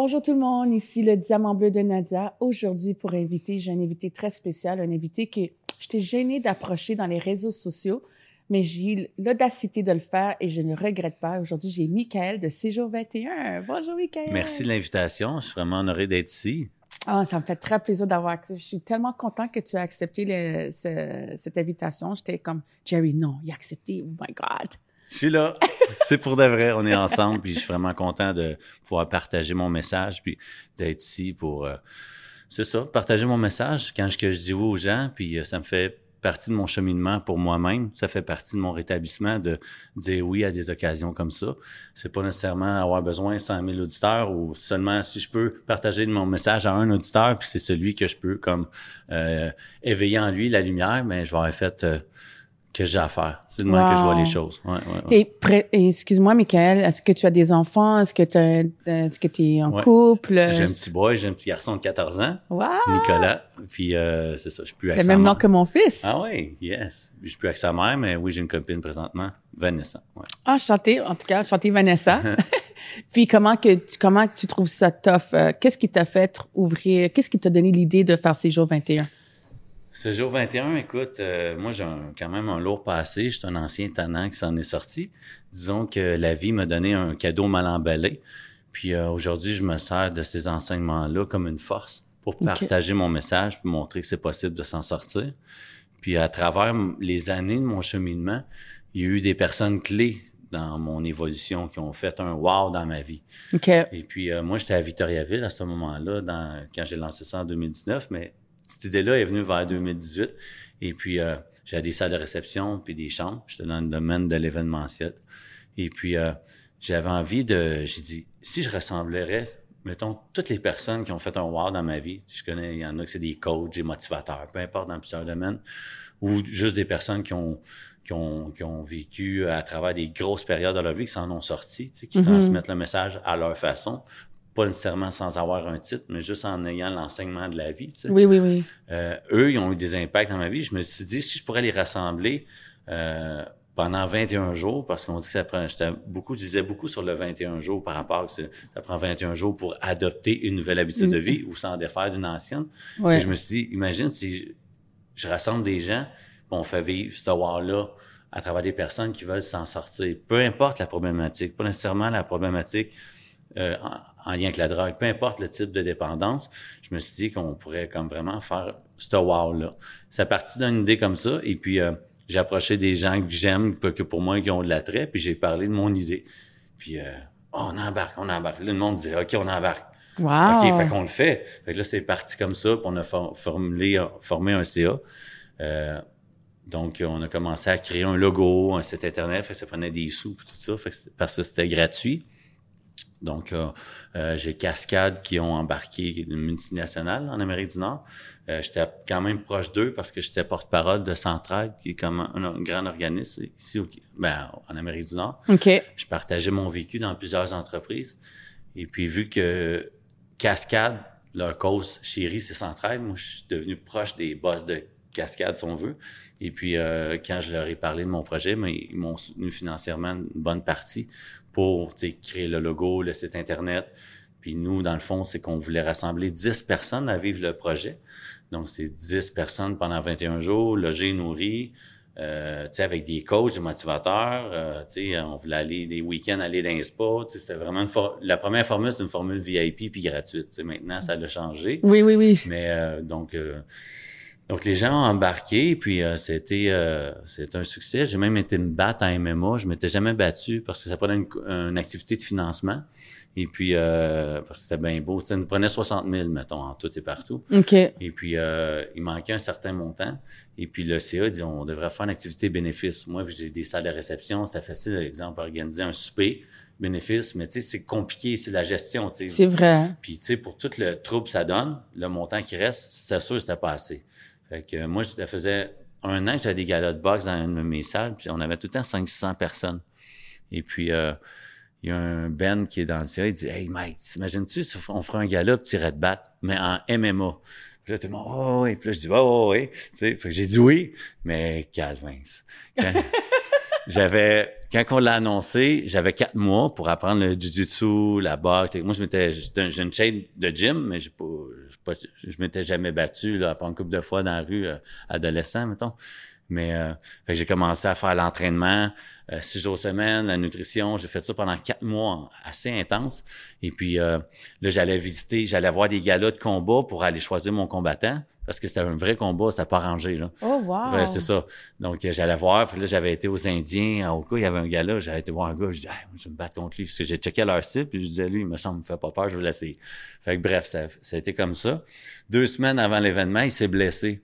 Bonjour tout le monde, ici le Diamant Bleu de Nadia. Aujourd'hui, pour inviter, j'ai un invité très spécial, un invité que j'étais gênée d'approcher dans les réseaux sociaux, mais j'ai eu l'audacité de le faire et je ne regrette pas. Aujourd'hui, j'ai Michael de Séjour 21. Bonjour Michael. Merci de l'invitation. Je suis vraiment honoré d'être ici. Ah, ça me fait très plaisir d'avoir. Je suis tellement content que tu as accepté le- ce- cette invitation. J'étais comme, Jerry, non, il a accepté. Oh my God. Je suis là. C'est pour de vrai. On est ensemble. Puis je suis vraiment content de pouvoir partager mon message. Puis d'être ici pour. euh, c'est ça, partager mon message quand je, je dis oui aux gens. Puis euh, ça me fait partie de mon cheminement pour moi-même. Ça fait partie de mon rétablissement de dire oui à des occasions comme ça. C'est pas nécessairement avoir besoin de 100 000 auditeurs ou seulement si je peux partager mon message à un auditeur, puis c'est celui que je peux comme euh, éveiller en lui la lumière, mais je vais avoir fait euh, que j'ai à faire. C'est de même que je vois Wow. les choses. Ouais, ouais, ouais. Et, excuse-moi, Michael, est-ce que tu as des enfants? Est-ce que tu est-ce que es en couple? J'ai un petit boy, j'ai un petit garçon de 14 ans, Wow! Nicolas. Puis euh, c'est ça, je suis plus avec Le même nom que mon fils. Ah oui, yes. Je suis plus avec sa mère, mais oui, j'ai une copine présentement, Vanessa. Ah, chanter, en tout cas, chanter Vanessa. Puis comment que tu, comment tu trouves ça tough? Euh, Qu'est-ce qui t'a fait ouvrir? Qu'est-ce qui t'a donné l'idée de faire ces jours 21? Ce jour 21, écoute, euh, moi j'ai quand même un lourd passé. Je suis un ancien tannant qui s'en est sorti. Disons que la vie m'a donné un cadeau mal emballé. Puis euh, aujourd'hui, je me sers de ces enseignements-là comme une force pour partager mon message, puis montrer que c'est possible de s'en sortir. Puis à travers les années de mon cheminement, il y a eu des personnes clés dans mon évolution qui ont fait un wow dans ma vie. Et puis, euh, moi, j'étais à Victoriaville à ce moment-là, dans, quand j'ai lancé ça en 2019, mais cette idée-là est venue vers 2018. Et puis, euh, j'avais des salles de réception puis des chambres. J'étais dans le domaine de l'événementiel. Et puis, euh, j'avais envie de... J'ai dit, si je ressemblerais, mettons, toutes les personnes qui ont fait un wow dans ma vie, je connais, il y en a que c'est des coachs, des motivateurs, peu importe dans plusieurs domaines, ou juste des personnes qui ont qui ont, qui ont vécu à travers des grosses périodes de leur vie, qui s'en ont sorti, qui Mhm. transmettent le message à leur façon, pas nécessairement sans avoir un titre, mais juste en ayant l'enseignement de la vie. tu sais. Oui, oui, oui. Euh, eux, ils ont eu des impacts dans ma vie. Je me suis dit, si je pourrais les rassembler euh, pendant 21 jours, parce qu'on dit que ça prend, beaucoup, je disais beaucoup sur le 21 jours par rapport que ça prend 21 jours pour adopter une nouvelle habitude de vie ou s'en défaire d'une ancienne. Et je me suis dit, imagine si je, je rassemble des gens, on fait vivre ce war-là à travers des personnes qui veulent s'en sortir. Peu importe la problématique, pas nécessairement la problématique euh, en, en lien avec la drogue, peu importe le type de dépendance, je me suis dit qu'on pourrait comme vraiment faire ce wow-là. C'est parti d'une idée comme ça, et puis euh, j'ai approché des gens que j'aime, que que pour moi qui ont de l'attrait, puis j'ai parlé de mon idée. Puis euh, Oh, on embarque, on embarque. Là, le monde disait, OK, on embarque. Wow! OK, fait qu'on le fait. Fait que là, c'est parti comme ça, puis on a for- formulé, formé un CA. Euh, donc, on a commencé à créer un logo, un site Internet, fait que ça prenait des sous, puis tout ça, fait que parce que c'était gratuit. Donc, euh, euh, j'ai Cascade qui ont embarqué une multinationale en Amérique du Nord. Euh, j'étais quand même proche d'eux parce que j'étais porte-parole de Centraide, qui est comme un, un grand organisme ici au, ben, en Amérique du Nord OK. je partageais mon vécu dans plusieurs entreprises. Et puis, vu que Cascade, leur cause chérie, c'est Centraide, moi, je suis devenu proche des boss de Cascade, si on veut. Et puis, euh, quand je leur ai parlé de mon projet, mais ils m'ont soutenu financièrement une bonne partie pour créer le logo, le site Internet. Puis nous, dans le fond, c'est qu'on voulait rassembler 10 personnes à vivre le projet. Donc, c'est 10 personnes pendant 21 jours, logées, nourries, euh, tu sais, avec des coachs, des motivateurs. euh, tu sais, on voulait aller des week-ends, aller dans les spas. C'était vraiment une for- la première formule, c'est une formule VIP puis gratuite. Tu sais, maintenant, ça a changé. Oui, oui, oui. Mais euh, donc, euh, donc les gens ont embarqué, puis euh, c'était euh, c'était un succès. J'ai même été me battre en MMA. Je m'étais jamais battu parce que ça prenait une, une activité de financement. Et puis, euh, parce que c'était bien beau. Ça nous prenait 60 000, mettons, en tout et partout. OK. Et puis, euh, il manquait un certain montant. Et puis, le CA dit, on devrait faire une activité bénéfice. Moi, vu que j'ai des salles de réception, c'est facile, par exemple, organiser un souper bénéfice, mais tu sais, c'est compliqué, c'est la gestion, tu sais. C'est vrai. Puis, tu sais, pour tout le trouble que ça donne, le montant qui reste, c'était sûr que c'était pas assez. Fait que moi, ça faisait un an que j'avais des galas de boxe dans une de mes salles, puis on avait tout le temps 500 personnes. Et puis, euh, il y a un Ben qui est dans le ciel, il dit « Hey Mike, t'imagines-tu on ferait un gala puis tu irais te battre, mais en MMA? » Puis là, tout le monde « Oh oui! » Puis là, je dis « Oh oui! » Tu sais, fait que j'ai dit oui, mais. Quand- j'avais, quand on l'a annoncé, j'avais quatre mois pour apprendre le jiu-jitsu, la boxe. Moi, je m'étais, j'ai une chaîne de gym, mais j'ai pas, je m'étais jamais battu, là, pas une couple de fois dans la rue, euh, adolescent, mettons. Mais euh, j'ai commencé à faire l'entraînement euh, six jours semaine, la nutrition. J'ai fait ça pendant quatre mois, assez intense. Et puis euh, là, j'allais visiter, j'allais voir des galas de combat pour aller choisir mon combattant. Parce que c'était un vrai combat, c'était pas rangé, là. Oh, wow! c'est ça. Donc, j'allais voir. Puis là, j'avais été aux Indiens. Au cas, il y avait un gars là. J'avais été voir un gars. Je disais, je vais me battre contre lui. Parce que j'ai checké leur site. Puis je disais, lui, il me semble, me fait pas peur. Je vais l'essayer. Fait que bref, ça, ça a été comme ça. Deux semaines avant l'événement, il s'est blessé.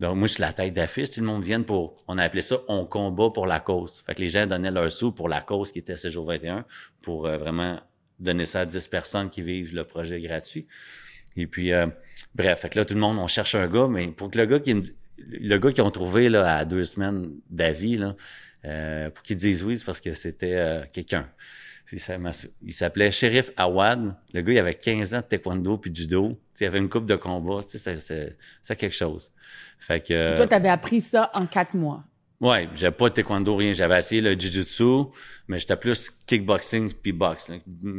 Donc, moi, je suis la tête d'affiche. Tout le monde vient pour, on a appelé ça, on combat pour la cause. Fait que les gens donnaient leur sous pour la cause qui était Séjour 21 pour euh, vraiment donner ça à 10 personnes qui vivent le projet gratuit. Et puis, euh, bref, fait que là, tout le monde, on cherche un gars, mais pour que le gars qui le gars qu'ils ont trouvé là, à deux semaines d'avis, euh, pour qu'ils disent oui, c'est parce que c'était quelqu'un. Il s'appelait Sheriff Awad. Le gars, il avait 15 ans de taekwondo puis de judo. il avait une coupe de combat. C'était quelque chose. Fait que, Et toi, tu avais appris ça en quatre mois. Ouais, j'avais pas de taekwondo, rien. J'avais essayé le jiu-jitsu, mais j'étais plus kickboxing puis boxe.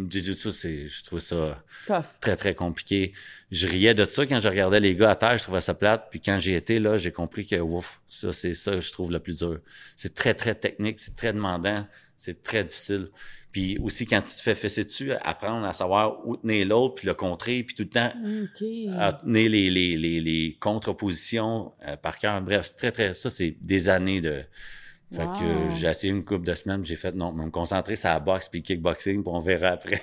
Jiu-jitsu, c'est, je trouve ça très, très compliqué. Je riais de ça quand je regardais les gars à terre, je trouvais ça plate. Puis quand j'ai été là, j'ai compris que, ouf, ça, c'est ça que je trouve le plus dur. C'est très, très technique, c'est très demandant, c'est très difficile. Puis aussi, quand tu te fais fesser dessus, apprendre à savoir où tenir l'autre, puis le contrer, puis tout le temps à tenir les, les, les, les contre-positions euh, par cœur. Bref, c'est très, très... Ça, c'est des années de... Fait que j'ai essayé une couple de semaines, j'ai fait non, me concentrer sur la boxe puis le kickboxing, puis on verra après.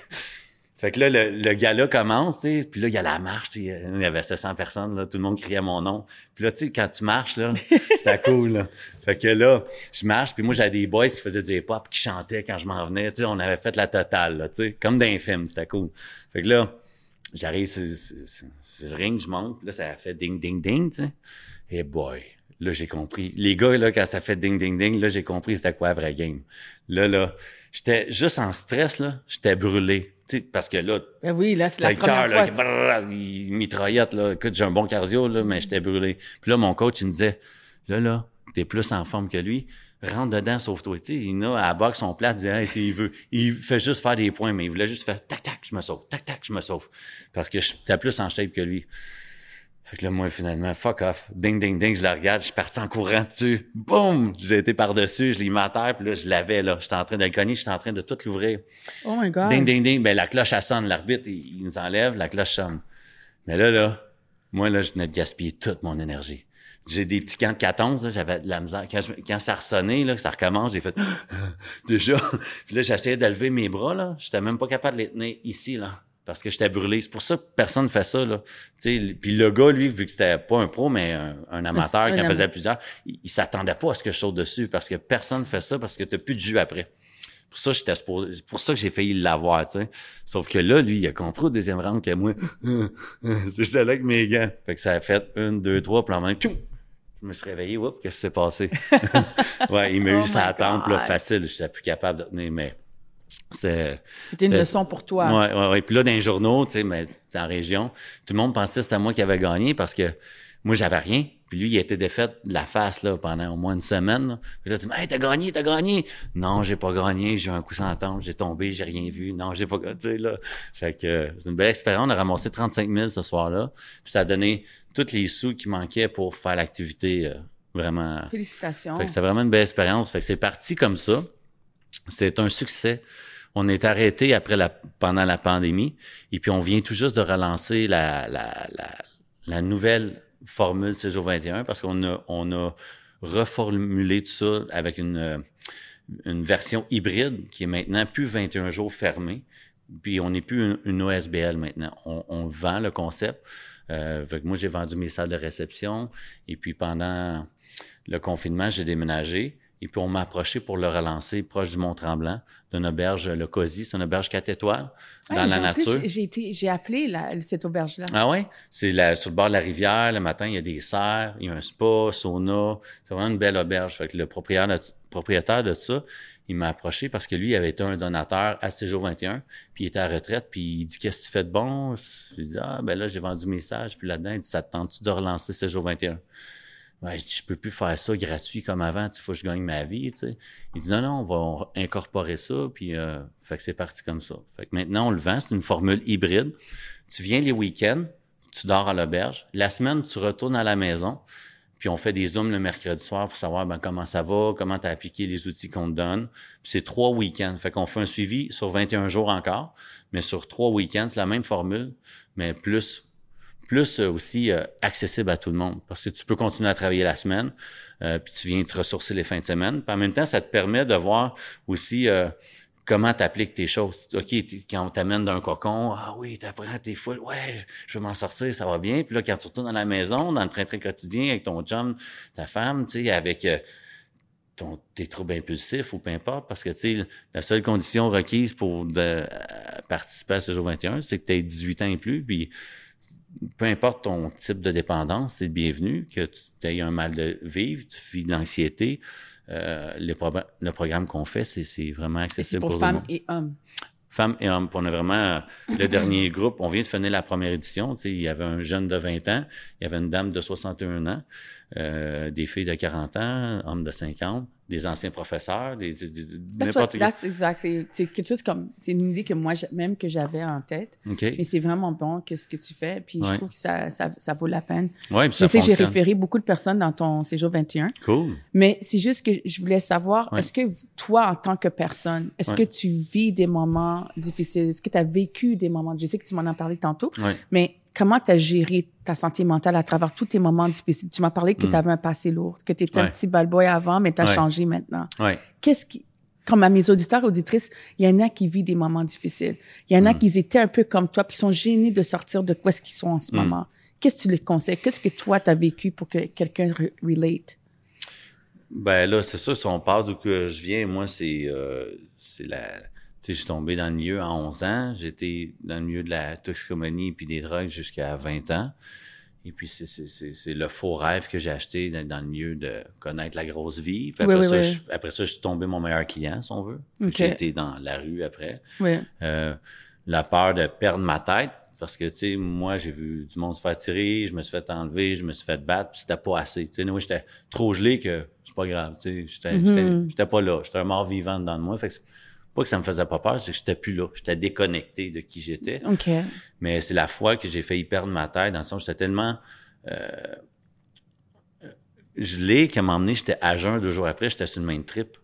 Fait que là, le, le gala commence, tu puis là, il y a la marche, il y avait 700 personnes, là, tout le monde criait mon nom. Puis là, tu sais, quand tu marches, là, c'était cool, là. Fait que là, je marche, puis moi, j'avais des boys qui faisaient du hip-hop, qui chantaient quand je m'en venais, tu sais, on avait fait la totale, là, tu sais, comme dans un film, c'était cool. Fait que là, j'arrive sur, le ring, je monte, là, ça fait ding, ding, ding, tu sais. Et boy, là, j'ai compris. Les gars, là, quand ça fait ding, ding, ding, là, j'ai compris c'était quoi la vraie game. Là, là, j'étais juste en stress, là, j'étais brûlé parce que là, ben oui, là, c'est la première cœur, là, il mitraillette, là. Écoute, j'ai un bon cardio, là, mais j'étais brûlé. Puis là, mon coach, il me disait, là, là, t'es plus en forme que lui. Rentre dedans, sauve-toi. Tu sais, il a à la boxe son plat, il disait, il veut, il fait juste faire des points, mais il voulait juste faire tac, tac, je me sauve, tac, tac, je me sauve. Parce que j'étais plus en shape que lui. Fait que là, moi, finalement, fuck off. Ding, ding, ding, je la regarde, je suis parti en courant dessus. Boum! J'ai été par-dessus, je l'ai mis à terre, puis là, je l'avais, là. J'étais en train de le cogner, j'étais en train de tout l'ouvrir. Oh my God! Ding, ding, ding. Ben, la cloche, elle sonne. L'arbitre, il, nous enlève, la cloche sonne. Mais là, là, moi, là, je venais de gaspiller toute mon énergie. J'ai des petits camps de 14, j'avais de la misère. Quand, quand ça ressonnait, là, ça recommence, j'ai fait déjà. puis là, j'essayais de lever mes bras, là. J'étais même pas capable de les tenir ici, là parce que j'étais brûlé. C'est pour ça que personne ne fait ça. Là. Puis le gars, lui, vu que c'était pas un pro, mais un, amateur qui en faisait plusieurs, il, s'attendait pas à ce que je saute dessus parce que personne ne fait ça parce que tu plus de jus après. Pour ça, j'étais pour ça que j'ai failli l'avoir, tu sais. Sauf que là, lui, il a compris au deuxième round que moi, j'étais là avec mes gants. Fait que ça a fait une, deux, trois, puis en même, je me suis réveillé, oups, qu'est-ce qui s'est passé? ouais, il m'a eu oh sa tempe, là, facile. J'étais plus capable de tenir, mais c'était une leçon pour toi. Ouais, ouais. Puis là, dans les journaux, tu sais, mais en région, tout le monde pensait que c'était moi qui avais gagné parce que moi, j'avais rien. Puis lui, il était défait de la face là, pendant au moins une semaine. Là. Puis là, tu dis, hey, t'as gagné, t'as gagné. Non, j'ai pas gagné, j'ai eu un coup sans tente, j'ai tombé, j'ai rien vu. Non, j'ai pas gagné. là. Fait que c'est une belle expérience. On a ramassé 35 000 ce soir-là. Puis ça a donné tous les sous qui manquaient pour faire l'activité euh, vraiment. Félicitations. Fait que c'était vraiment une belle expérience. Fait que c'est parti comme ça. C'est un succès. On est arrêté pendant la pandémie et puis on vient tout juste de relancer la, la, la, la nouvelle formule Séjour 21 parce qu'on a, on reformulé tout ça avec une, version hybride qui est maintenant plus 21 jours fermé. Puis on n'est plus une, OSBL maintenant. On, on, vend le concept. Euh, moi, j'ai vendu mes salles de réception. Et puis pendant le confinement, j'ai déménagé. Et puis, on m'a approché pour le relancer proche du Mont-Tremblant, d'une auberge, le COSI, c'est une auberge quatre étoiles, dans la nature. J'ai j'ai appelé la, cette auberge-là. Ah oui? C'est sur le bord de la rivière. Le matin, il y a des serres, il y a un spa, sauna. C'est vraiment une belle auberge. Fait que le propriétaire de, propriétaire de ça, il m'a approché parce que lui, il avait été un donateur à Séjour 21, puis il était à retraite, puis il dit « Qu'est-ce que tu fais de bon? » J'ai dit « Ah, ben là, j'ai vendu mes sages, puis là-dedans, il dit « Ça te tente-tu de relancer Séjour 21? » Je dis, je peux plus faire ça gratuit comme avant, il faut que je gagne ma vie. Il dit, non, non, on va incorporer ça, puis euh, fait que c'est parti comme ça. Fait que maintenant, on le vend, c'est une formule hybride. Tu viens les week-ends, tu dors à l'auberge. La semaine, tu retournes à la maison, puis on fait des zooms le mercredi soir pour savoir ben, comment ça va, comment tu as appliqué les outils qu'on te donne. Puis c'est trois week-ends. Fait qu'on fait un suivi sur 21 jours encore, mais sur trois week-ends, c'est la même formule, mais plus plus euh, aussi euh, accessible à tout le monde parce que tu peux continuer à travailler la semaine, euh, puis tu viens te ressourcer les fins de semaine. Puis en même temps, ça te permet de voir aussi comment tu appliques tes choses. OK, quand on t'amène d'un cocon, ah oui, t'apprends, t'es full, ouais, je vais m'en sortir, ça va bien. Puis là, quand tu retournes dans la maison, dans le train-train quotidien avec ton chum, ta femme, tu sais, avec ton, tes troubles impulsifs ou peu importe, parce que, tu sais, la seule condition requise pour participer à ce jour 21, c'est que tu aies 18 ans et plus, puis peu importe ton type de dépendance, c'est bienvenu, que tu aies un mal de vivre, tu vis d'anxiété. Euh, le programme qu'on fait, c'est vraiment accessible pour, pour femmes et hommes. Femmes et hommes. on a vraiment euh, le dernier groupe. On vient de finir la première édition. il y avait un jeune de 20 ans, il y avait une dame de 61 ans, euh, des filles de 40 ans, hommes de 50 des anciens professeurs, des, n'importe quoi. C'est quelque chose comme, c'est une idée que moi même que j'avais en tête. Mais c'est vraiment bon que ce que tu fais, puis je trouve que ça, ça, ça, vaut la peine. Ouais, je sais que j'ai référé beaucoup de personnes dans ton séjour 21. Cool. Mais c'est juste que je voulais savoir, est-ce que toi, en tant que personne, est-ce que tu vis des moments difficiles? Est-ce que tu as vécu des moments, je sais que tu m'en as parlé tantôt, mais comment tu as géré ta santé mentale à travers tous tes moments difficiles? Tu m'as parlé que hmm. tu avais un passé lourd, que tu étais un petit bad boy avant, mais tu as changé maintenant. Qu'est-ce qui, comme à mes auditeurs, auditrices, il y en a qui vivent des moments difficiles. Il y en a hmm. qui étaient un peu comme toi, puis sont gênés de sortir de quoi ce qu'ils sont en ce hmm. moment. Qu'est-ce que tu les conseilles? Qu'est-ce que toi, tu as vécu pour que quelqu'un relate? Ben là, c'est ça, si on parle d'où que je viens, moi, c'est euh, la je suis tombé dans le milieu à 11 ans. J'étais dans le milieu de la toxicomanie puis des drogues jusqu'à 20 ans. Et puis, c'est le faux rêve que j'ai acheté dans, le milieu de connaître la grosse vie. Puis après, ça, Je, après ça, je suis tombé mon meilleur client, si on veut. J'ai été dans la rue après. Euh, la peur de perdre ma tête. Parce que, tu sais, moi, j'ai vu du monde se faire tirer, je me suis fait enlever, je me suis fait battre, puis c'était pas assez. Tu sais, moi, j'étais trop gelé que c'est pas grave. Tu sais, j'étais pas là. J'étais un mort vivant dans moi. Fait que pas que ça me faisait pas peur, c'est que j'étais plus là. J'étais déconnecté de qui j'étais. OK. Mais c'est la fois que j'ai failli perdre ma tête, dans le sens j'étais tellement euh, je l'ai qu'à m'emmener, j'étais à jeun deux jours après, j'étais sur le main trip.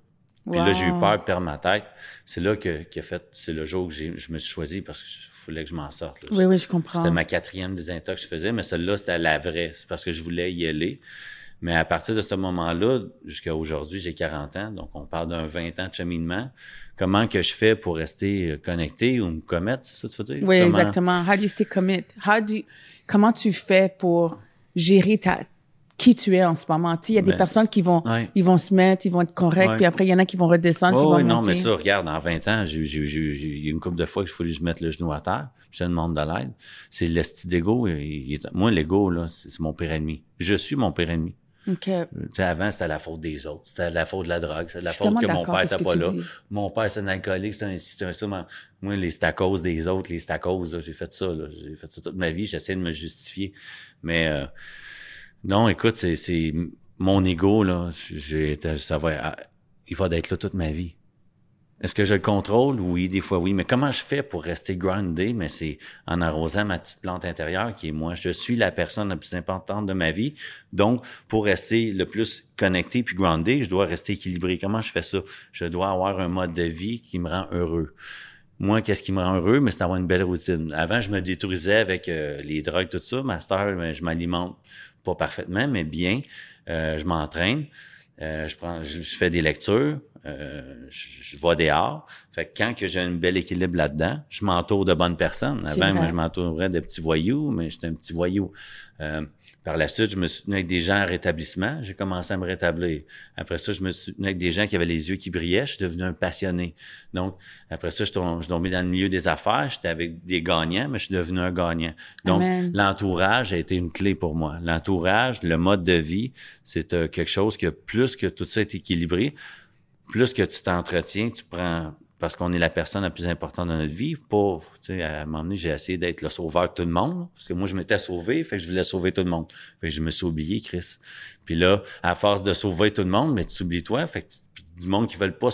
Puis là, j'ai eu peur de perdre ma tête. C'est là que, a fait, c'est le jour que je me suis choisi parce qu'il fallait que je m'en sorte. Oui, oui, je comprends. C'était ma quatrième désintox que je faisais, mais celle-là, c'était la vraie. C'est parce que je voulais y aller. Mais à partir de ce moment-là, jusqu'à aujourd'hui, j'ai 40 ans, donc on parle d'un 20 ans de cheminement. Comment que je fais pour rester euh, connecté ou me commettre, c'est ça que tu veux dire? Oui, exactement. How do you stay commit? How do comment tu fais pour gérer ta, qui tu es en ce moment? Il y a des ben, personnes qui vont, ils vont se mettre, ils vont être corrects, puis après, il y en a qui vont redescendre, oh, qui vont non, mais ça, regarde, en 20 ans, j'ai eu une couple de fois qu'il faut que je mette le genou à terre, je demande de l'aide. C'est l'esti d'ego. Moi, l'ego, là, c'est mon pire ennemi. Je suis mon pire ennemi. Okay. avant, c'était la faute des autres. C'était la faute de la drogue. C'était la faute que mon père n'était pas là. Mon père, c'est un alcoolique, c'est un, c'est un ça. Moi, les, c'est à cause des autres, les c'est à cause, j'ai fait ça, J'ai fait ça toute ma vie. J'essaie de me justifier. Mais, euh, non, écoute, c'est, c'est, mon ego, là, j'ai, ça va, ah, il va d'être là toute ma vie. Est-ce que je le contrôle? Oui, des fois oui. Mais comment je fais pour rester grounded? Mais c'est en arrosant ma petite plante intérieure qui est moi? Je suis la personne la plus importante de ma vie. Donc, pour rester le plus connecté puis grounded, je dois rester équilibré. Comment je fais ça? Je dois avoir un mode de vie qui me rend heureux. Moi, qu'est-ce qui me rend heureux? Mais c'est d'avoir une belle routine. Avant, je me détruisais avec euh, les drogues, tout ça. Master, ben, je m'alimente pas parfaitement, mais bien. Euh, je m'entraîne. Euh, je prends, je, fais des lectures, euh, je, je, vois des arts. Fait que quand que j'ai un bel équilibre là-dedans, je m'entoure de bonnes personnes. Avant, moi, je m'entourais de petits voyous, mais j'étais un petit voyou. Par la suite, je me suis tenu avec des gens en rétablissement. J'ai commencé à me rétablir. Après ça, je me suis tenu avec des gens qui avaient les yeux qui brillaient. Je suis devenu un passionné. Donc, après ça, je suis tombé dans le milieu des affaires. J'étais avec des gagnants, mais je suis devenu un gagnant. Donc, l'entourage a été une clé pour moi. L'entourage, le mode de vie, c'est euh, quelque chose que plus que tout ça est équilibré, plus que tu t'entretiens, tu prends parce qu'on est la personne la plus importante dans notre vie. Pas, tu sais, à un moment donné, j'ai essayé d'être le sauveur de tout le monde, parce que moi, je m'étais sauvé, fait que je voulais sauver tout le monde. Fait que je me suis oublié, Chris. Puis là, à force de sauver tout le monde, mais tu oublies toi, fait que tu- du monde qui veulent pas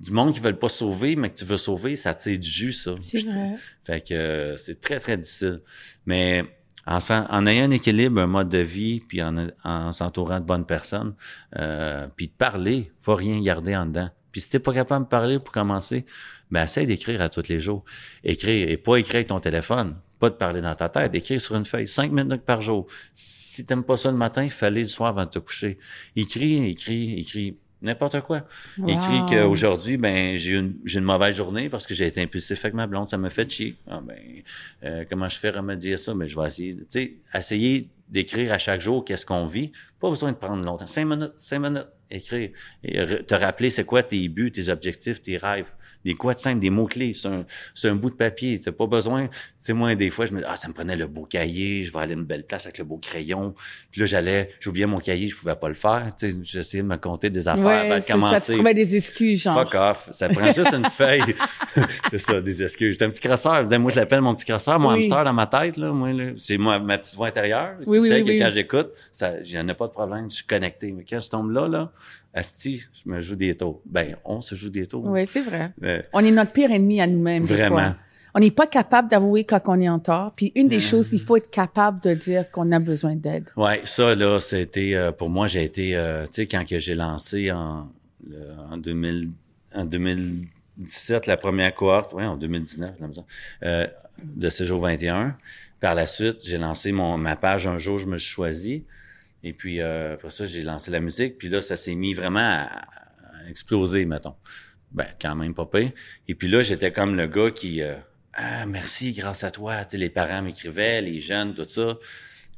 du monde qui veulent pas sauver, mais que tu veux sauver, ça tire du jus, ça. C'est vrai. Fait que euh, c'est très, très difficile. Mais en, ayant un équilibre, un mode de vie, puis en, en s'entourant de bonnes personnes, euh, puis de parler, faut rien garder en dedans. Puis si t'es pas capable de parler pour commencer, ben essaie d'écrire à tous les jours. Écrire, et pas écrire avec ton téléphone, pas de parler dans ta tête, écrire sur une feuille, cinq minutes par jour. Si t'aimes pas ça le matin, il fallait le soir avant de te coucher. Écris, écris, écris. N'importe quoi. Écris Wow. qu'aujourd'hui, ben, j'ai une, j'ai une mauvaise journée parce que j'ai été impulsif avec ma blonde, ça me fait chier. Ah, ben, euh, comment je fais remédier ça? Mais je vais essayer, tu sais, essayer d'écrire à chaque jour qu'est-ce qu'on vit. Pas besoin de prendre longtemps. Cinq minutes, cinq minutes, écrire. Et te rappeler c'est quoi tes buts, tes objectifs, tes rêves. Des quoi de simple, des mots-clés. C'est un, c'est un bout de papier. T'as pas besoin. Tu sais, moi, des fois, je me dis, ah, ça me prenait le beau cahier, je vais aller à une belle place avec le beau crayon. Puis là, j'allais, j'oubliais mon cahier, je pouvais pas le faire. Tu sais, j'essayais de me compter des affaires Ouais, avant de c'est ça, commencer. tu trouvais des excuses, genre. Fuck off. Ça prend juste une feuille. c'est ça, des excuses. J'étais un petit crosseur. Moi, je l'appelle mon petit crosseur, mon Oui. hamster dans ma tête, là. Moi, là. C'est moi, ma petite voix intérieure. Oui, qui oui, oui, que quand j'écoute, ça, j'en ai pas de problème. Je suis connecté. Mais quand je tombe là, là, asti, je me joue des tours. Ben, on se joue des tours. Oui, c'est vrai. Mais On est notre pire ennemi à nous-mêmes. Vraiment. On n'est pas capable d'avouer quand on est en tort. Puis une des Euh. choses, il faut être capable de dire qu'on a besoin d'aide. Ouais, ça là, c'était euh, pour moi, j'ai été, euh, tu sais, quand que j'ai lancé en, le- en 2000, en 2017 la première cohorte, ouais, en 2019, j'ai l'impression, euh, de Séjour 21. Par la suite, j'ai lancé mon ma page un jour, je me suis choisi. Et puis euh, après ça, j'ai lancé la musique. Puis là, ça s'est mis vraiment à, à exploser, mettons. Ben, quand même pas pire. Et puis là, j'étais comme le gars qui euh, Ah, merci, grâce à toi. Tu sais, les parents m'écrivaient, les jeunes, tout ça.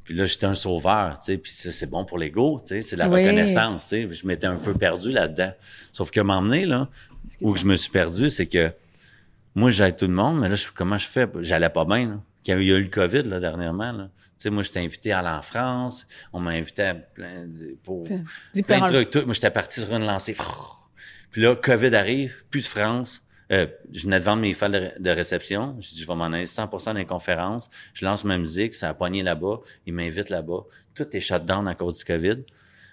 Puis là, j'étais un sauveur, tu sais, puis ça, c'est bon pour l'ego, tu sais, c'est la Oui. reconnaissance, tu sais. Je m'étais un peu perdu là-dedans. Sauf que m'emmener, là, où je me suis perdu, c'est que moi, j'aide tout le monde, mais là, je, comment je fais? J'allais pas bien, là. Quand il y a eu le COVID, là, dernièrement, là. Sais, moi, j'étais invité à aller en France. On m'a invité à plein de, pour plein de trucs. Tout. Moi, j'étais parti sur une lancée. Puis là, COVID arrive, plus de France. Euh, je venais de vendre mes fils de, réception. Je dis, je vais m'en aller 100% dans les conférences. Je lance ma musique, ça a poigné là-bas. Ils m'invitent là-bas. Tout est shut down à cause du COVID.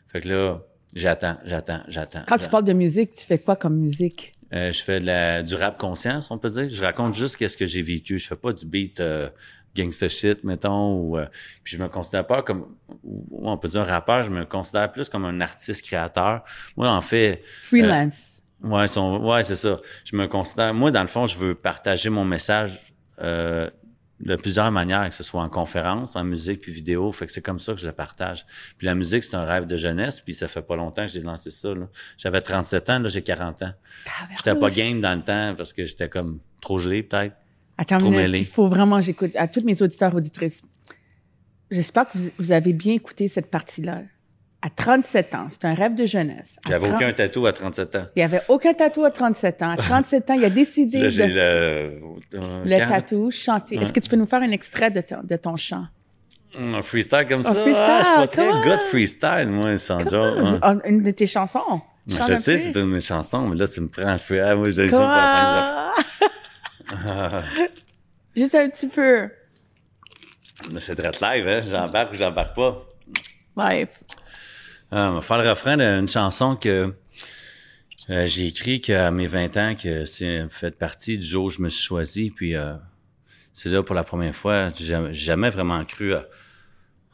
Fait que là, j'attends, j'attends, j'attends. Quand tu parles de musique, tu fais quoi comme musique? Euh, je fais de la, du rap conscience, on peut dire. Je raconte juste qu'est-ce que j'ai vécu. Je fais pas du beat euh, gangsta shit, mettons. Ou, euh, puis je me considère pas comme, ou- on peut dire un rappeur. Je me considère plus comme un artiste créateur. Moi, en fait, Freelance. ouais, son, ouais, c'est ça. Je me considère, moi, dans le fond, je veux partager mon message euh, de plusieurs manières, que ce soit en conférence, en musique puis vidéo. Fait que c'est comme ça que je le partage. Puis la musique, c'est un rêve de jeunesse. Puis ça fait pas longtemps que j'ai lancé ça. là. J'avais 37 ans, là, j'ai 40 ans. J'étais pas game dans le temps parce que j'étais comme trop gelé, peut-être. Attends, Trop minute, mêlé. il faut vraiment j'écoute. À tous mes auditeurs, auditrices, j'espère que vous, vous avez bien écouté cette partie-là. À 37 ans, c'est un rêve de jeunesse. J'avais 30 aucun tatou à 37 ans. Il n'y avait aucun tatou à 37 ans. À 37 ans, il a décidé Là, j'ai de le, euh, le tatou, chanter. Est-ce que tu peux nous faire un extrait de ton, de ton chant? Un freestyle comme Un ça. freestyle, ah, je suis pas très good freestyle, moi, sans hein. Ah, Une de tes chansons. Chante je un sais, c'est une de mes chansons, mais là, tu me prends un feu. Ah, moi, j'ai ça? Juste un petit peu. C'est direct live, hein? J'embarque ou j'embarque pas. Bref. Ah, on va faire le refrain d'une chanson que euh, j'ai écrit qu'à mes 20 ans, que c'est fait partie du jour où je me suis choisi. Puis euh, c'est là pour la première fois. J'ai jamais, j'ai jamais vraiment cru à-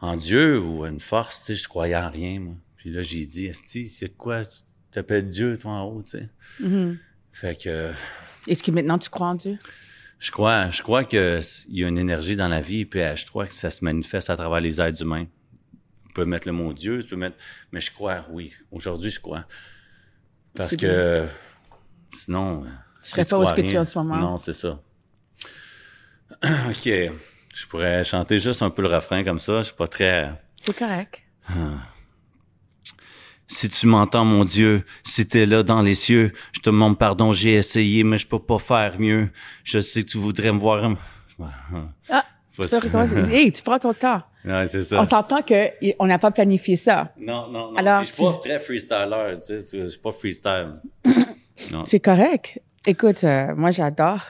en Dieu ou à une force. Tu sais, je croyais en rien, moi. Puis là, j'ai dit, Esti, c'est de quoi? Tu t'appelles Dieu, toi, en haut, tu sais? Mhm. Fait que Est-ce que maintenant tu crois en Dieu? je crois, je crois que s- il y a une énergie dans la vie, puis je crois que ça se manifeste à travers les êtres humains. Tu peux mettre le mot Dieu, tu peux mettre, mais je crois, oui. Aujourd'hui, je crois. Parce que sinon, euh, Tu serais si pas où crois que tu es en ce moment. Non, c'est ça. ok, je pourrais chanter juste un peu le refrain comme ça. Je suis pas très. C'est correct. Si tu m'entends, mon Dieu, si t'es là dans les cieux, je te demande pardon, j'ai essayé, mais je peux pas faire mieux. Je sais que tu voudrais me voir. Ah, Faut- tu peux recommencer. Hey, tu prends ton temps. Ouais, c'est ça. On s'entend qu'on n'a pas planifié ça. Non, non, non. Alors, je suis pas tu- très freestyler, tu sais, je suis pas freestyle. C'est correct. Écoute, euh, moi, j'adore.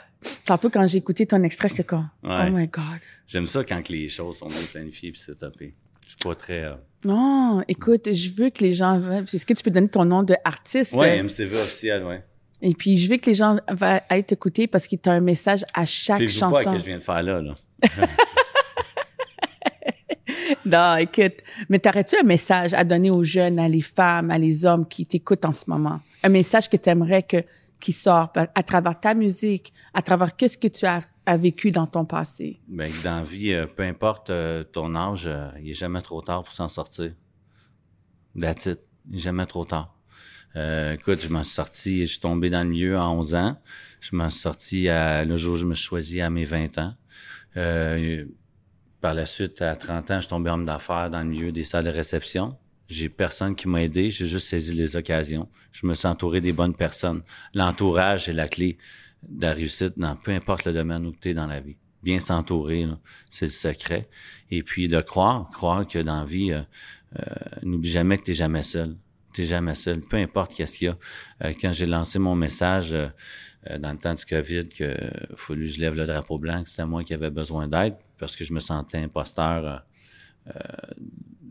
Tantôt, quand j'ai écouté ton extrait, j'étais comme, Ouais. oh my God. J'aime ça quand que les choses sont bien planifiées puis c'est topé. Je suis pas très... euh, Non, écoute, je veux que les gens. Est-ce que tu peux donner ton nom de artiste? Ouais, MCV officiel, ouais. Et puis, je veux que les gens aillent t'écouter parce qu'il y a un message à chaque Fais-vous pas chanson. que je viens de faire là, là. Non, écoute, mais t'aurais-tu un message à donner aux jeunes, à les femmes, à les hommes qui t'écoutent en ce moment? Un message que tu aimerais que, qui sort à, travers ta musique, à travers qu'est-ce que tu as, vécu dans ton passé? Ben, dans la vie, euh, peu importe euh, ton âge, euh, il est jamais trop tard pour s'en sortir. That's it. Il est jamais trop tard. Écoute, je m'en suis sorti, je suis tombé dans le milieu à 11 ans. Je m'en suis sorti le jour où je me suis à mes 20 ans. Euh, par la suite, à 30 ans, je suis tombé homme d'affaires dans le milieu des salles de réception. J'ai personne qui m'a aidé, j'ai juste saisi les occasions. Je me suis entouré des bonnes personnes. L'entourage est la clé de la réussite dans peu importe le domaine où tu es dans la vie. Bien s'entourer, c'est le secret. Et puis de croire, croire que dans la vie, euh, euh, n'oublie jamais que tu jamais seul. Tu jamais seul, peu importe qu'est-ce qu'il y a. Euh, quand j'ai lancé mon message euh, dans le temps du COVID, que fallu que je lève le drapeau blanc, que c'était moi qui avais besoin d'aide, parce que je me sentais imposteur euh, euh,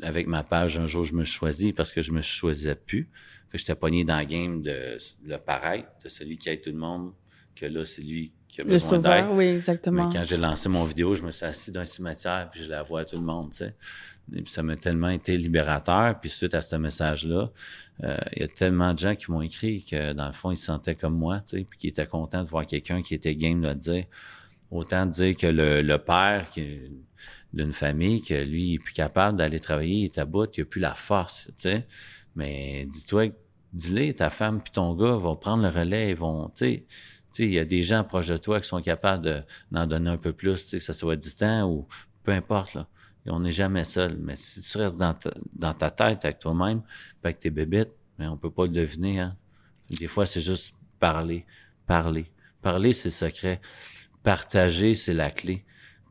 avec ma page. Un jour, je me suis choisi parce que je me choisissais plus. Fait que j'étais pogné dans la game de le paraître, de celui qui aide tout le monde, que là, c'est lui qui a Le besoin d'aide. oui, exactement. Mais quand j'ai lancé mon vidéo, je me suis assis dans un cimetière puis je la vois à tout le monde, tu sais. Et puis ça m'a tellement été libérateur. Puis suite à ce message-là, euh, il y a tellement de gens qui m'ont écrit que dans le fond, ils se sentaient comme moi, tu sais, puis qui étaient contents de voir quelqu'un qui était game de dire. Autant dire que le, le père d'une famille, que lui, il est plus capable d'aller travailler, il est à bout, il a plus la force, tu sais. Mais dis-toi, dis-le, ta femme puis ton gars vont prendre le relais, ils vont, tu sais, il y a des gens proches de toi qui sont capables de- d'en donner un peu plus, que ça soit du temps ou peu importe, là. On n'est jamais seul. Mais si tu restes dans ta, tête avec toi-même, avec tes bébites, mais on peut pas le deviner, hein. Des fois, c'est juste parler, parler. Parler, c'est le secret. Partager, c'est la clé.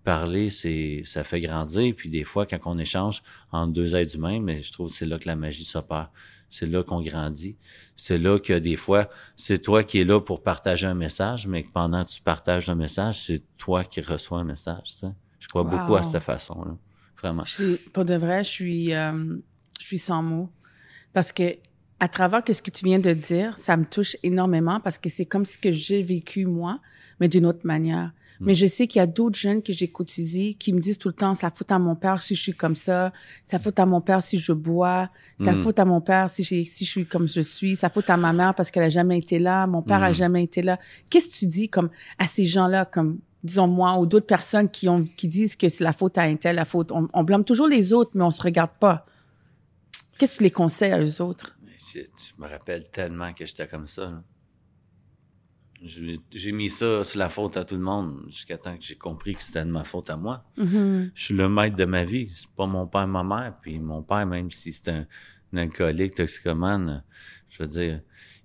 Parler, c'est, ça fait grandir. Puis des fois, quand on échange entre deux êtres humains, mais je trouve que c'est là que la magie s'opère. C'est là qu'on grandit. C'est là que des fois, c'est toi qui es là pour partager un message, mais que pendant que tu partages un message, c'est toi qui reçois un message. tu sais. Je crois Wow. beaucoup à cette façon-là. Vraiment. Je suis- pour de vrai, je suis, euh, je suis sans mots. Parce que, à travers que ce que tu viens de dire, ça me touche énormément parce que c'est comme ce que j'ai vécu moi, mais d'une autre manière. Mais je sais qu'il y a d'autres jeunes que j'ai cotisés qui me disent tout le temps, ça faute à mon père si je suis comme ça, ça faute à mon père si je bois, ça Mm. faute à mon père si, je suis comme je suis, ça faute à ma mère parce qu'elle a jamais été là, mon père a Mm. jamais été là. Qu'est-ce que tu dis comme à ces gens-là, comme disons moi ou d'autres personnes qui ont qui disent que c'est la faute à un tel, la faute, on, on blâme toujours les autres, mais on se regarde pas. Qu'est-ce que tu les conseilles à eux autres? Je me rappelle tellement que j'étais comme ça. là. J'ai mis ça sur la faute à tout le monde jusqu'à temps que j'ai compris que c'était de ma faute à moi. Mhm. Je suis le maître de ma vie. C'est pas mon père, ma mère. Puis mon père, même si c'est un, un alcoolique, toxicomane, je veux dire,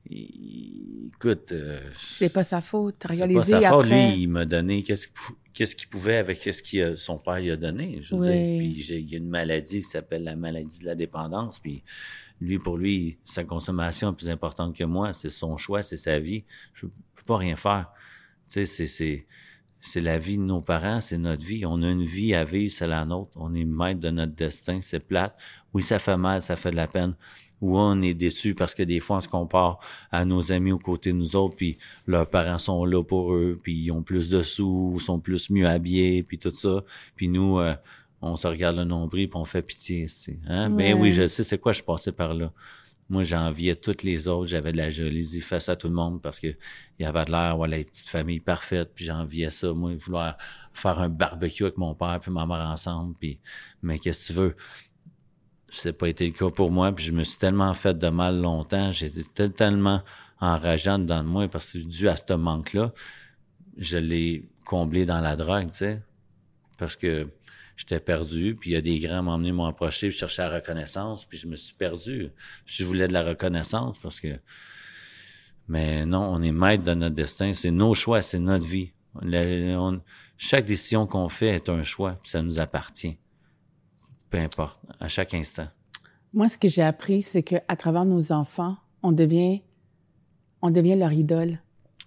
il- écoute, euh, C'est pas sa faute. C'est pas sa faute. Lui, il m'a donné qu'est-ce qu'il pouvait avec qu'est-ce que son père lui a donné. Je veux Oui. dire, puis j'ai- il y a une maladie qui s'appelle la maladie de la dépendance. Puis lui, pour lui, sa consommation est plus importante que moi. C'est son choix, c'est sa vie. Je pas rien faire. Tu sais, c'est c'est c'est la vie de nos parents, c'est notre vie. On a une vie à vivre, c'est la nôtre. On est maître de notre destin, c'est plate. Oui, ça fait mal, ça fait de la peine. Oui, on est déçu parce que des fois, on se compare à nos amis aux côtés de nous autres, puis leurs parents sont là pour eux, puis ils ont plus de sous, sont plus mieux habillés, puis tout ça. Puis nous, euh, on se regarde le nombril, puis on fait pitié. Hein? Ben Ouais. oui, je sais, c'est quoi je passais par là? Moi, j'enviais toutes les autres. J'avais de la jalousie face à tout le monde parce que il y avait de l'air, voilà, les petites familles parfaites. Puis j'enviais ça. Moi, vouloir faire un barbecue avec mon père puis ma mère ensemble. Puis, mais qu'est-ce que tu veux? N'a pas été le cas pour moi. Puis je me suis tellement fait de mal longtemps. J'étais tel- tellement enrageant dedans de moi parce que dû à ce manque-là, je l'ai comblé dans la drogue, tu sais. Parce que j'étais perdu, puis il y a des grands m'ont emmené, m'ont approché, puis je cherchais la reconnaissance, puis je me suis perdu. Je voulais de la reconnaissance parce que... Mais non, on est maître de notre destin, c'est nos choix, c'est notre vie. Le- on- chaque décision qu'on fait est un choix, puis ça nous appartient. Peu importe, à chaque instant. Moi, ce que j'ai appris, c'est que à travers nos enfants, on devient, on devient leur idole.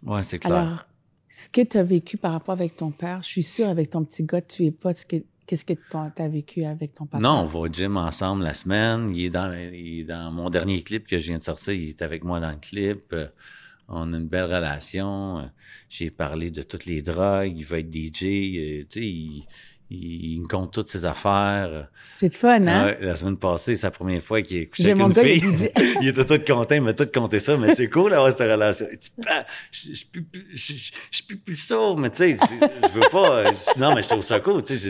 Ouais, c'est clair. Alors, ce que tu as vécu par rapport avec ton père, je suis sûre, avec ton petit gars, tu es pas ce que qu'est-ce que tu as vécu avec ton papa? non, on va au gym ensemble la semaine. Il est dans, mon dernier clip que je viens de sortir. Il est avec moi dans le clip. Euh, on a une belle relation. Euh, J'ai parlé de toutes les drogues. Il va être DJ. euh, tu sais, il, il, il me compte toutes ses affaires. C'est le fun, hein? Ouais, la semaine passée, c'est la première fois qu'il J'ai avec mon une gars, il fille. DJ. il était tout content, il m'a tout compté ça, mais c'est cool d'avoir cette relation. Il je suis plus, je- sourd, mais tu sais, je veux pas, non, mais je trouve ça cool, tu sais, j'ai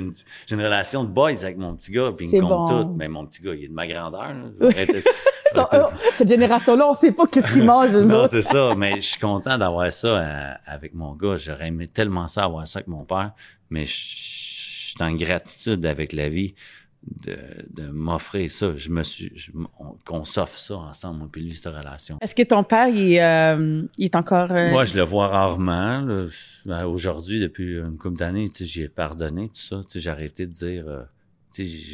une, relation de boys avec mon petit gars, puis il me compte bon. tout. Mais mon petit gars, il est de ma grandeur, oh, cette génération-là, on sait pas qu'est-ce qu'ils mangent, eux non, c'est ça. Mais je suis content d'avoir ça euh, avec mon gars. J'aurais aimé tellement ça avoir ça avec mon père. Mais je suis en gratitude avec la vie de, de m'offrir ça. Je me suis, qu'on s'offre ça ensemble, moi puis lui, cette relation. Est-ce que ton père, il, est, euh, il est encore... euh, Moi, je le vois rarement. Ben, Aujourd'hui, depuis une couple d'années, tu sais, j'ai pardonné tout ça. Tu sais, J'ai arrêté de dire... euh,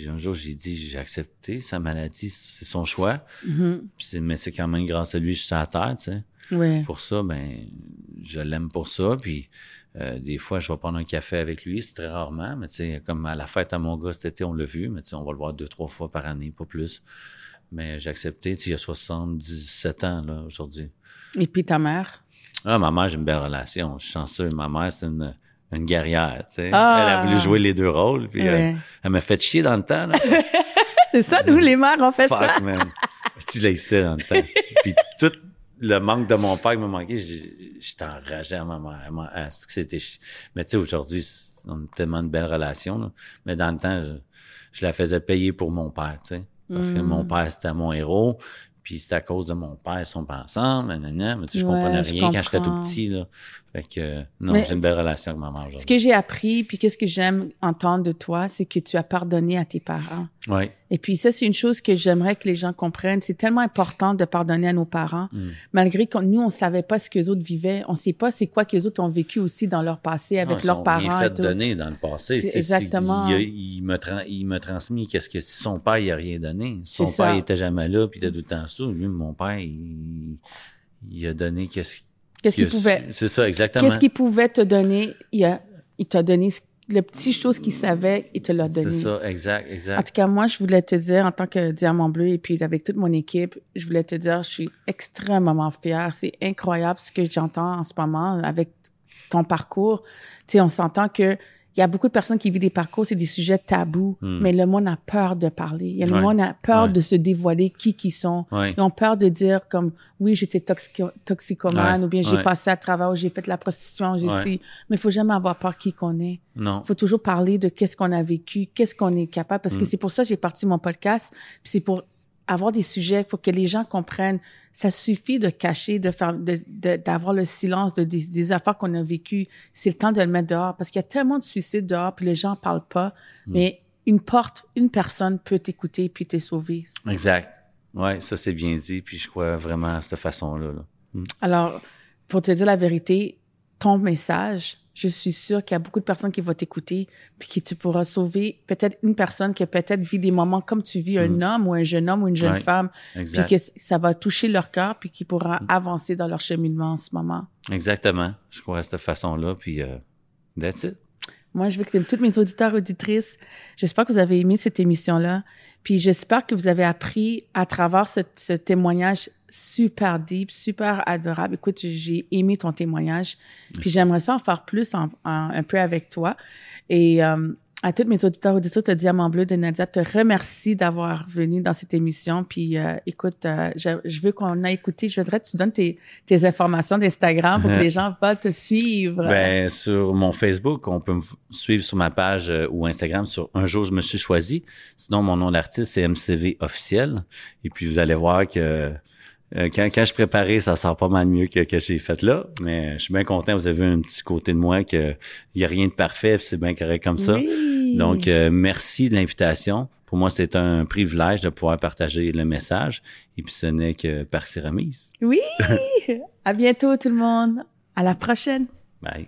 un jour, j'ai dit, j'ai accepté sa maladie, c'est son choix. mhm, c'est- mais c'est quand même grâce à lui, je suis à terre, tu sais. pour ça, ben, je l'aime pour ça. Puis euh, des fois, je vais prendre un café avec lui, c'est très rarement, mais tu sais, comme à la fête à mon gars cet été, on l'a vu, mais tu sais, on va le voir deux, trois fois par année, pas plus. Mais j'ai accepté, tu sais, il y a 77 ans, là, aujourd'hui. Et puis ta mère? Ah, ma mère, j'ai une belle relation. Je suis chanceux. Ma mère, c'est une, une guerrière, tu sais. Ah. Elle a voulu jouer les deux rôles, puis euh, elle m'a fait chier dans le temps, là. C'est ça, nous, les mères, on fait ça. Fuck, man. Tu l'as ici dans le temps. Puis tout le manque de mon père qui me manquait, j'ai- j'étais enragé à ma mère. À ma- à ce que c'était Mais tu sais, aujourd'hui, on a tellement de belles relations, là. Mais dans le temps, je, je la faisais payer pour mon père, tu sais. Parce que Mm. mon père, c'était mon héros. Puis c'est à cause de mon père, ils sont pas ensemble, nanana. Mais tu sais, je Ouais, comprenais je rien quand j'étais tout petit, là. Fait que, euh, non, j'ai une belle relation avec ma mère Ce que j'ai appris, puis qu'est-ce que j'aime entendre de toi, c'est que tu as pardonné à tes parents. Oui. Et puis ça, c'est une chose que j'aimerais que les gens comprennent. C'est tellement important de pardonner à nos parents, Mm. malgré que nous, on savait pas ce que les autres vivaient. On sait pas c'est quoi que les autres ont vécu aussi dans leur passé avec Non, leurs parents. fait donner dans le passé. C'est Tu sais, exactement. Il, il, me il m'a transmis qu'est-ce que si son père il a rien donné. Son ça. père il était jamais là puis il était tout le temps sous. Lui, mon père, il, il a donné qu'est-ce Qu'est-ce qu'il pouvait, C'est ça, exactement. qu'est-ce qu'il pouvait te donner? Il, a, il t'a donné ce- le petit chose qu'il savait, il te l'a donné. C'est ça, exact, En exact. tout cas, moi, je voulais te dire, en tant que Diamant Bleu, et puis avec toute mon équipe, je voulais te dire, je suis extrêmement fière. C'est incroyable ce que j'entends en ce moment avec ton parcours. Tu sais, on s'entend que il y a beaucoup de personnes qui vivent des parcours, c'est des sujets tabous, Hmm. mais le monde a peur de parler. Il y a le Ouais. monde a peur Ouais. de se dévoiler qui qu'ils sont. Ouais. Ils ont peur de dire comme oui j'étais toxico- toxicomane ou bien j'ai passé à travers ou j'ai fait de la prostitution j'ai ci mais il faut jamais avoir peur qui qu'on est Non. faut toujours parler de qu'est-ce qu'on a vécu qu'est-ce qu'on est capable parce que Mm. c'est pour ça que j'ai parti mon podcast puis c'est pour avoir des sujets pour que les gens comprennent ça suffit de cacher de faire de de- d'avoir le silence de des, des affaires qu'on a vécues c'est le temps de le mettre dehors parce qu'il y a tellement de suicides dehors puis les gens en parlent pas Mm. mais une porte une personne peut t'écouter puis te sauver Exact. Ouais, ça c'est bien dit. Puis je crois vraiment à cette façon-là. là. Alors, pour te dire la vérité, ton message, je suis sûre qu'il y a beaucoup de personnes qui vont t'écouter, puis que tu pourras sauver peut-être une personne qui a peut-être vit des moments comme tu vis un Mm. homme ou un jeune homme ou une jeune femme, puis Exact. que c- ça va toucher leur cœur, puis qui pourra Mm. avancer dans leur cheminement en ce moment. Exactement. Je crois à cette façon-là. Puis euh, that's it. Moi, je veux que toutes mes auditeurs, auditrices, j'espère que vous avez aimé cette émission-là. Puis j'espère que vous avez appris à travers ce, ce témoignage super deep, super adorable. Écoute, j'ai aimé ton témoignage. Puis j'aimerais ça en faire plus en- en- un peu avec toi. Et euh, à tous mes auditeurs, auditrices de Diamant Bleu de Nadia, te remercie d'avoir venu dans cette émission. Puis euh, écoute, euh, je, je veux qu'on a écouté. Je voudrais que tu donnes tes, tes informations d'Instagram pour que les gens veulent te suivre. Ben, sur mon Facebook, on peut me suivre sur ma page euh, ou Instagram sur Un jour je me suis choisi. Sinon, mon nom d'artiste, c'est MCV officiel. Et puis, vous allez voir que euh, quand, quand je préparais, ça sort pas mal mieux que que j'ai fait là. Mais je suis bien content. Vous avez un petit côté de moi que il y a rien de parfait, c'est bien correct comme ça. Oui. Donc, euh, merci de l'invitation. Pour moi, c'est un privilège de pouvoir partager le message. Et puis, ce n'est que par remise. Oui! à bientôt tout le monde. À la prochaine. Bye.